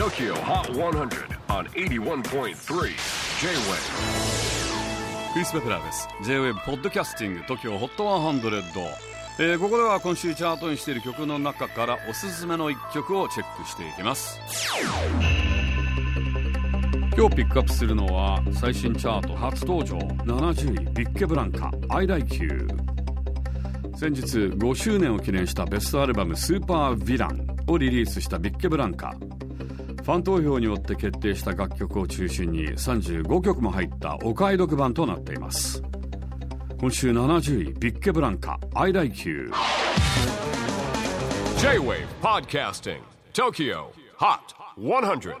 TOKYO HOT 100 on 81.3 J-WAVE. クリス・ベプラーです。J-WAVE ポッドキャスティング TOKYO HOT 100、えー、ここでは今週チャートにしている曲の中からおすすめの一曲をチェックしていきます。今日ピックアップするのは最新チャート初登場70位ビッケブランカ I Like You 先日5周年を記念したベストアルバム「スーパーヴィラン」をリリースしたビッケブランカ。ファン投票によって決定した楽曲を中心に35曲も入ったお買い得版となっています。今週70位ビッケブランカ I Like You J-WAVE PODCASTING TOKYO HOT 100